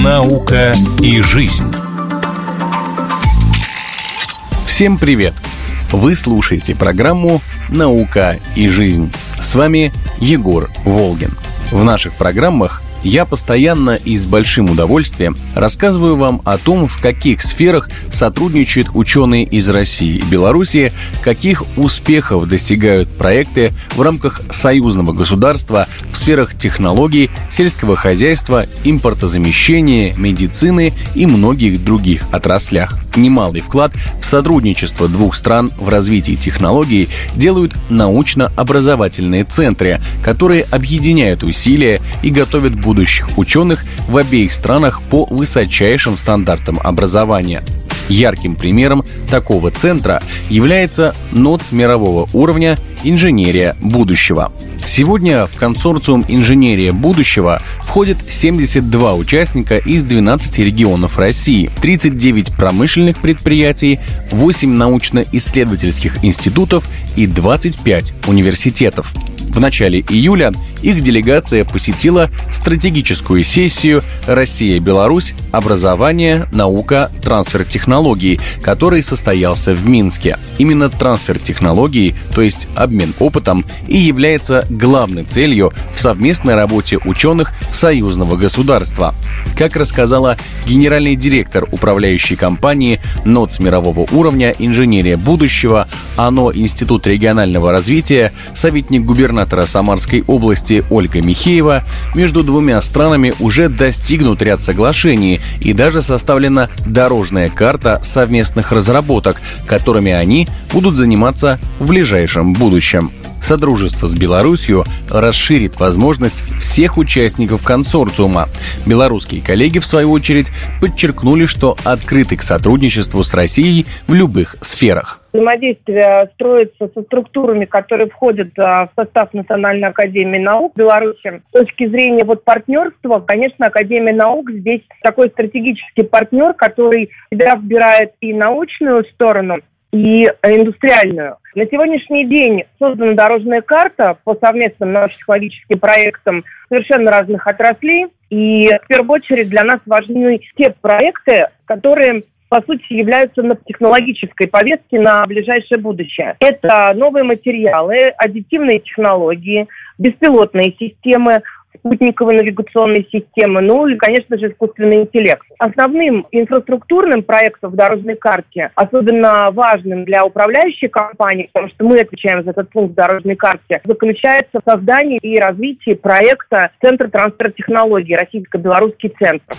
Наука и жизнь. Всем привет! Вы слушаете программу «Наука и жизнь». С вами Егор Волгин. В наших программах я постоянно и с большим удовольствием рассказываю вам о том, в каких сферах сотрудничают ученые из России и Беларуси, каких успехов достигают проекты в рамках союзного государства в сферах технологий, сельского хозяйства, импортозамещения, медицины и многих других отраслях. Немалый вклад в сотрудничество двух стран в развитии технологий делают научно-образовательные центры, которые объединяют усилия и готовят будущих ученых в обеих странах по высочайшим стандартам образования. Ярким примером такого центра является НОЦ мирового уровня «Инженерия будущего». Сегодня в консорциум «Инженерия будущего» входят 72 участника из 12 регионов России, 39 промышленных предприятий, 8 научно-исследовательских институтов и 25 университетов. В начале июля их делегация посетила стратегическую сессию «Россия-Беларусь. Образование, наука, трансфер технологий», который состоялся в Минске. Именно трансфер технологий, то есть обмен опытом, и является главной целью в совместной работе ученых союзного государства. Как рассказала генеральный директор управляющей компании НОЦ мирового уровня «Инженерия будущего», ОНО Институт регионального развития, советник губернатора Самарской области Ольга Михеева, между двумя странами уже достигнут ряд соглашений и даже составлена дорожная карта совместных разработок, которыми они будут заниматься в ближайшем будущем. Содружество с Беларусью расширит возможность всех участников консорциума. Белорусские коллеги, в свою очередь, подчеркнули, что открыты к сотрудничеству с Россией в любых сферах. Взаимодействие строится со структурами, которые входят а, в состав Национальной академии наук Беларуси. С точки зрения вот партнерства, конечно, Академия наук здесь такой стратегический партнер, который всегда выбирает и научную сторону, и индустриальную. На сегодняшний день создана дорожная карта по совместным научно-технологическим проектам совершенно разных отраслей. И в первую очередь для нас важны те проекты, которые по сути, являются на технологической повестке на ближайшее будущее. Это новые материалы, аддитивные технологии, беспилотные системы, спутниковой навигационной системы, ну и, конечно же, искусственный интеллект. Основным инфраструктурным проектом в дорожной карте, особенно важным для управляющей компании, потому что мы отвечаем за этот пункт в дорожной карте, заключается в создании и развитии проекта Центра трансфера технологий, Российско-Белорусский центр.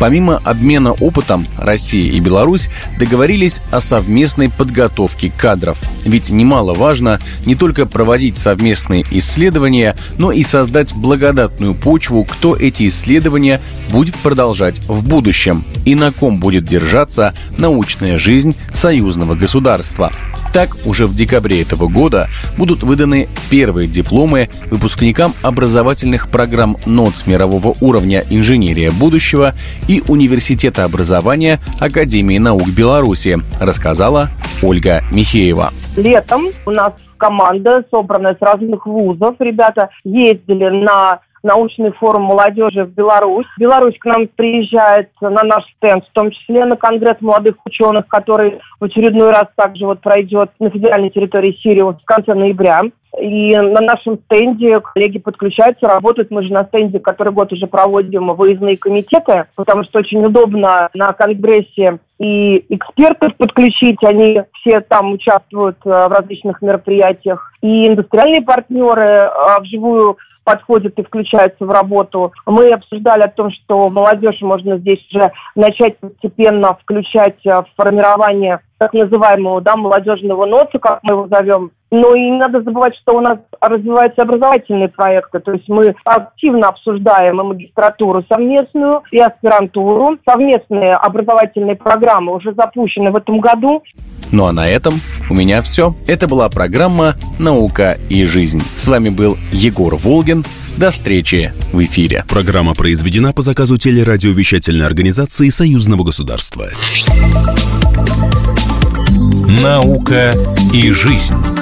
Помимо обмена опытом, Россия и Беларусь договорились о совместной подготовке кадров. Ведь немаловажно не только проводить совместные исследования, но и создать благодатную почву, кто эти исследования будет продолжать в будущем и на ком будет держаться научная жизнь союзного государства. Так, уже в декабре этого года будут выданы первые дипломы выпускникам образовательных программ НОЦ мирового уровня «Инженерия будущего» и Университета образования Академии наук Беларуси, рассказала Ольга Михеева. Летом у нас команда, собранная с разных вузов. Ребята ездили на научный форум молодежи в Беларусь. Беларусь к нам приезжает на наш стенд, в том числе на Конгресс молодых ученых, который в очередной раз также вот пройдет на федеральной территории Сирии в конце ноября. И на нашем стенде коллеги подключаются, работают. Мы же на стенде который год уже проводим выездные комитеты, потому что очень удобно на конгрессе и экспертов подключить, они все там участвуют э, в различных мероприятиях, и индустриальные партнеры э, вживую подходят и включаются в работу. Мы обсуждали о том, что молодежь можно здесь уже начать постепенно включать э, в формирование так называемого да, молодежного ноца, как мы его зовем. Но и не надо забывать, что у нас развиваются образовательные проекты. То есть мы активно обсуждаем и магистратуру совместную, и аспирантуру. Совместные образовательные программы уже запущены в этом году. Ну а на этом у меня все. Это была программа «Наука и жизнь». С вами был Егор Волгин. До встречи в эфире. Программа произведена по заказу телерадиовещательной организации Союзного государства. «Наука и жизнь».